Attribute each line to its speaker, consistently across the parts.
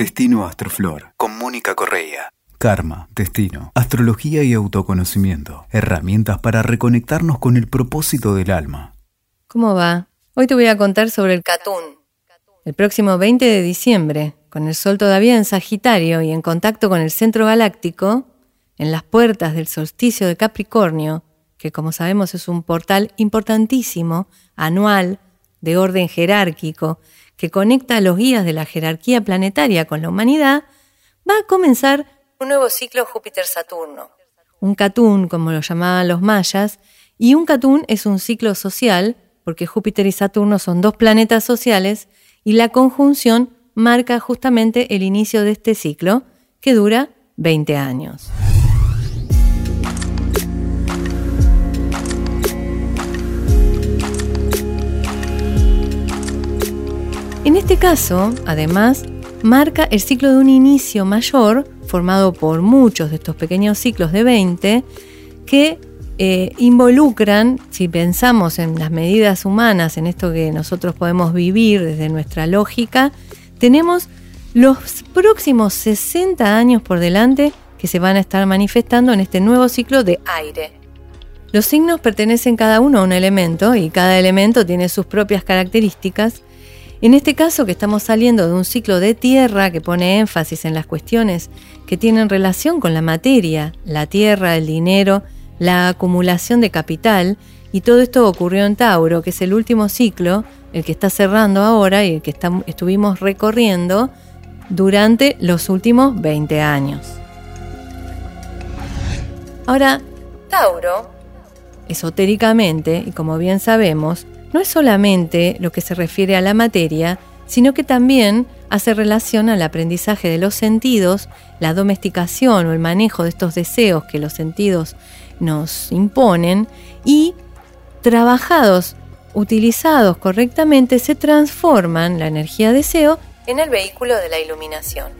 Speaker 1: Destino Astroflor con Mónica Correa. Karma, destino, astrología y autoconocimiento. Herramientas para reconectarnos con el propósito del alma.
Speaker 2: ¿Cómo va? Hoy te voy a contar sobre el Catún. El próximo 20 de diciembre, con el Sol todavía en Sagitario y en contacto con el centro galáctico, en las puertas del solsticio de Capricornio, que como sabemos es un portal importantísimo, anual, de orden jerárquico, que conecta a los guías de la jerarquía planetaria con la humanidad, va a comenzar un nuevo ciclo Júpiter-Saturno. Un catún, como lo llamaban los mayas, y un catún es un ciclo social, porque Júpiter y Saturno son dos planetas sociales, y la conjunción marca justamente el inicio de este ciclo, que dura 20 años. En este caso, además, marca el ciclo de un inicio mayor formado por muchos de estos pequeños ciclos de 20 que eh, involucran, si pensamos en las medidas humanas, en esto que nosotros podemos vivir desde nuestra lógica, tenemos los próximos 60 años por delante que se van a estar manifestando en este nuevo ciclo de aire. Los signos pertenecen cada uno a un elemento y cada elemento tiene sus propias características en este caso que estamos saliendo de un ciclo de tierra que pone énfasis en las cuestiones que tienen relación con la materia, la tierra, el dinero, la acumulación de capital, y todo esto ocurrió en Tauro, que es el último ciclo, el que está cerrando ahora y el que estuvimos recorriendo durante los últimos 20 años. Ahora, Tauro, esotéricamente, y como bien sabemos, no es solamente lo que se refiere a la materia, sino que también hace relación al aprendizaje de los sentidos, la domesticación o el manejo de estos deseos que los sentidos nos imponen y trabajados, utilizados correctamente, se transforman la energía deseo en el vehículo de la iluminación.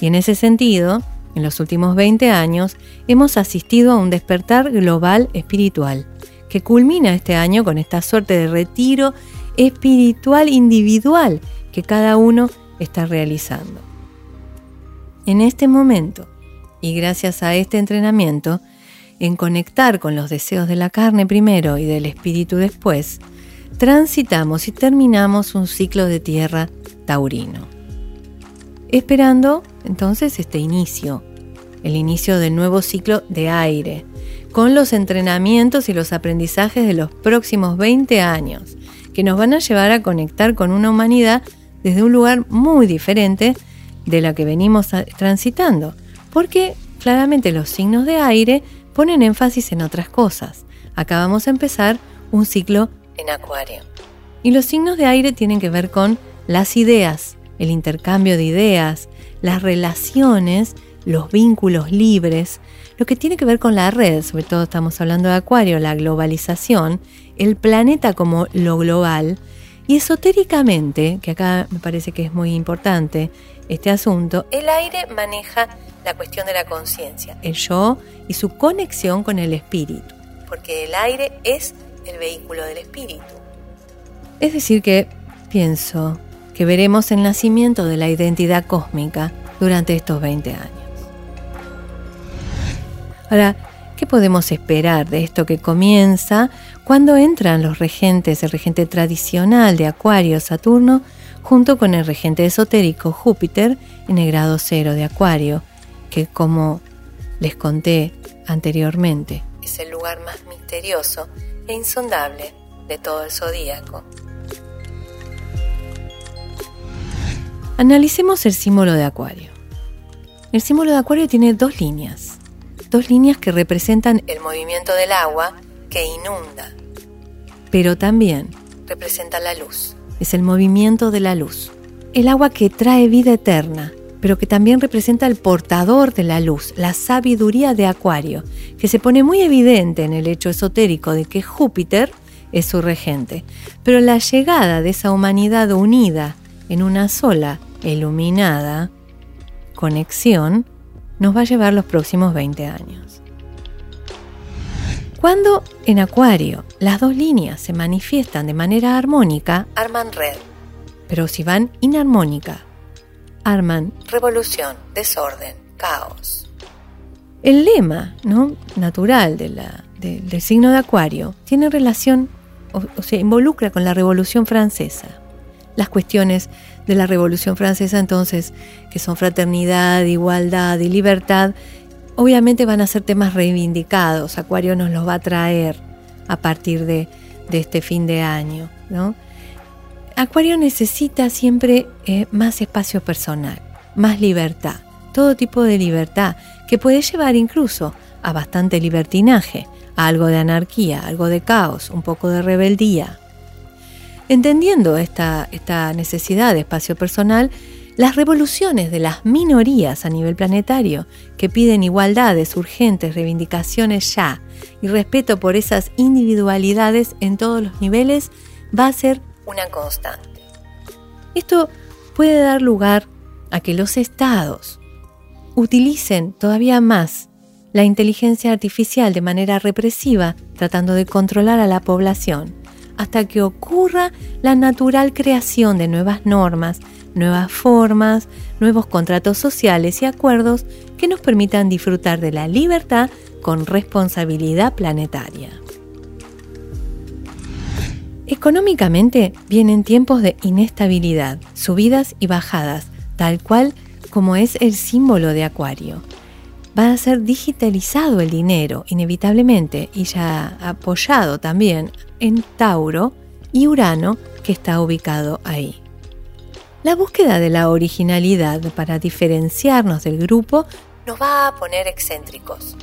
Speaker 2: Y en ese sentido, en los últimos 20 años, hemos asistido a un despertar global espiritual que culmina este año con esta suerte de retiro espiritual individual que cada uno está realizando. En este momento, y gracias a este entrenamiento, en conectar con los deseos de la carne primero y del espíritu después, transitamos y terminamos un ciclo de tierra taurino. Esperando entonces este inicio, el inicio del nuevo ciclo de aire, con los entrenamientos y los aprendizajes de los próximos 20 años, que nos van a llevar a conectar con una humanidad desde un lugar muy diferente de la que venimos transitando, porque claramente los signos de aire ponen énfasis en otras cosas. Acabamos de empezar un ciclo en Acuario. Y los signos de aire tienen que ver con las ideas, el intercambio de ideas, las relaciones, los vínculos libres, lo que tiene que ver con la red, sobre todo estamos hablando de Acuario, la globalización, el planeta como lo global, y esotéricamente, que acá me parece que es muy importante este asunto, el aire maneja la cuestión de la conciencia, el yo y su conexión con el espíritu, porque el aire es el vehículo del espíritu. Es decir, que pienso que veremos el nacimiento de la identidad cósmica durante estos 20 años. Ahora, ¿qué podemos esperar de esto que comienza cuando entran los regentes, el regente tradicional de Acuario, Saturno, junto con el regente esotérico Júpiter en el grado cero de Acuario, que como les conté anteriormente, es el lugar más misterioso e insondable de todo el zodíaco. Analicemos el símbolo de Acuario. El símbolo de Acuario tiene dos líneas dos líneas que representan el movimiento del agua que inunda, pero también representa la luz. Es el movimiento de la luz. El agua que trae vida eterna, pero que también representa el portador de la luz, la sabiduría de Acuario, que se pone muy evidente en el hecho esotérico de que Júpiter es su regente. Pero la llegada de esa humanidad unida en una sola, iluminada, conexión, nos va a llevar los próximos 20 años. Cuando en Acuario las dos líneas se manifiestan de manera armónica, arman red. Pero si van inarmónica, arman revolución, desorden, caos. El lema ¿no? natural de la, del signo de Acuario tiene relación o, se involucra con la Revolución Francesa. Las cuestiones de la Revolución Francesa entonces, que son fraternidad, igualdad y libertad, obviamente van a ser temas reivindicados. Acuario nos los va a traer a partir de, este fin de año. ¿no? Acuario necesita siempre eh, más espacio personal, más libertad, todo tipo de libertad, que puede llevar incluso a bastante libertinaje, a algo de anarquía, algo de caos, un poco de rebeldía. Entendiendo esta, necesidad de espacio personal, las revoluciones de las minorías a nivel planetario, que piden igualdades urgentes, reivindicaciones ya y respeto por esas individualidades en todos los niveles, va a ser una constante. Esto puede dar lugar a que los estados utilicen todavía más la inteligencia artificial de manera represiva, tratando de controlar a la población, hasta que ocurra la natural creación de nuevas normas, nuevas formas, nuevos contratos sociales y acuerdos que nos permitan disfrutar de la libertad con responsabilidad planetaria. Económicamente vienen tiempos de inestabilidad, subidas y bajadas, tal cual como es el símbolo de Acuario va a ser digitalizado el dinero, inevitablemente, y ya apoyado también en Tauro y Urano, que está ubicado ahí. La búsqueda de la originalidad para diferenciarnos del grupo nos va a poner excéntricos.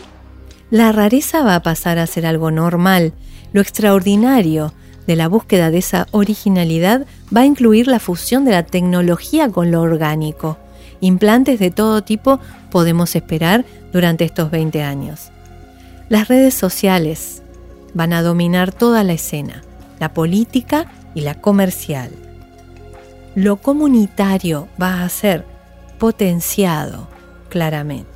Speaker 2: La rareza va a pasar a ser algo normal. Lo extraordinario de la búsqueda de esa originalidad va a incluir la fusión de la tecnología con lo orgánico. Implantes de todo tipo podemos esperar durante estos 20 años. Las redes sociales van a dominar toda la escena, la política y la comercial. Lo comunitario va a ser potenciado claramente.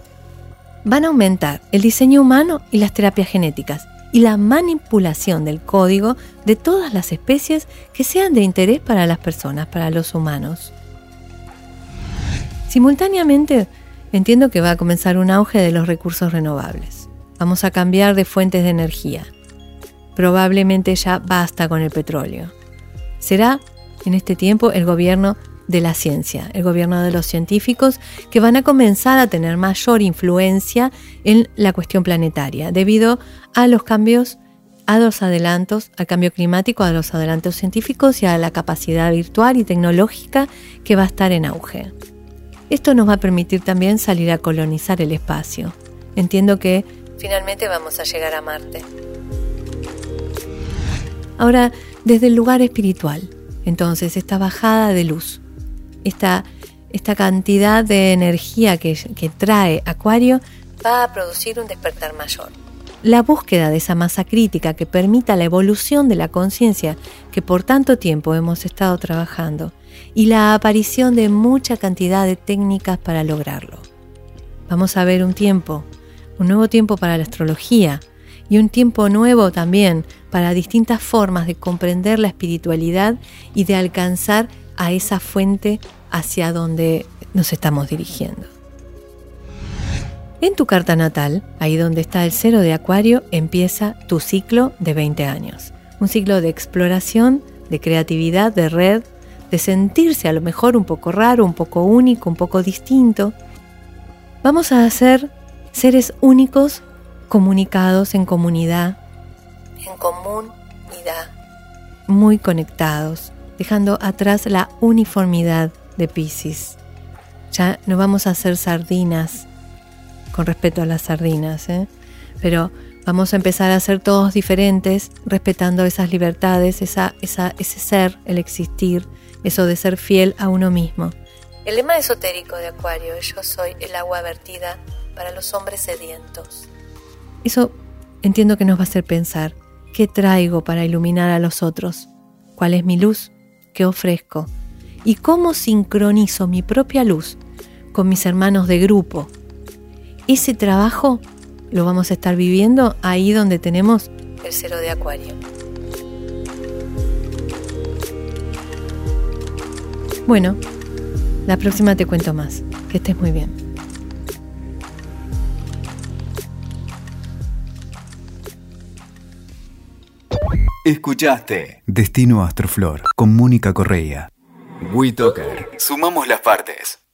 Speaker 2: Van a aumentar el diseño humano y las terapias genéticas y la manipulación del código de todas las especies que sean de interés para las personas, para los humanos. Simultáneamente, entiendo que va a comenzar un auge de los recursos renovables. Vamos a cambiar de fuentes de energía. Probablemente ya basta con el petróleo. Será en este tiempo el gobierno de la ciencia, el gobierno de los científicos, que van a comenzar a tener mayor influencia en la cuestión planetaria, debido a los cambios, a los adelantos, al cambio climático, a los adelantos científicos y a la capacidad virtual y tecnológica que va a estar en auge. Esto nos va a permitir también salir a colonizar el espacio. Entiendo que finalmente vamos a llegar a Marte. Ahora, desde el lugar espiritual, entonces, esta bajada de luz, esta, esta cantidad de energía que, que trae Acuario, va a producir un despertar mayor. La búsqueda de esa masa crítica que permita la evolución de la conciencia que por tanto tiempo hemos estado trabajando y la aparición de mucha cantidad de técnicas para lograrlo. Vamos a ver un tiempo, un nuevo tiempo para la astrología y un tiempo nuevo también para distintas formas de comprender la espiritualidad y de alcanzar a esa fuente hacia donde nos estamos dirigiendo. En tu carta natal, ahí donde está el cero de Acuario, empieza tu ciclo de 20 años. Un ciclo de exploración, de creatividad, de red, de sentirse a lo mejor un poco raro, un poco único, un poco distinto. Vamos a ser seres únicos comunicados en comunidad, en comunidad, muy conectados, dejando atrás la uniformidad de Pisces. Ya no vamos a ser sardinas, con respeto a las sardinas, ¿eh? pero vamos a empezar a ser todos diferentes, respetando esas libertades, esa, ese ser, el existir, eso de ser fiel a uno mismo. El lema esotérico de Acuario es yo soy el agua vertida para los hombres sedientos. Eso entiendo que nos va a hacer pensar, ¿qué traigo para iluminar a los otros? ¿Cuál es mi luz? ¿Qué ofrezco? ¿Y cómo sincronizo mi propia luz con mis hermanos de grupo? Ese trabajo lo vamos a estar viviendo ahí donde tenemos el cero de Acuario. Bueno, La próxima te cuento más. Que estés muy bien.
Speaker 1: Escuchaste Destino Astroflor con Mónica Correa. WeToker. Sumamos las partes.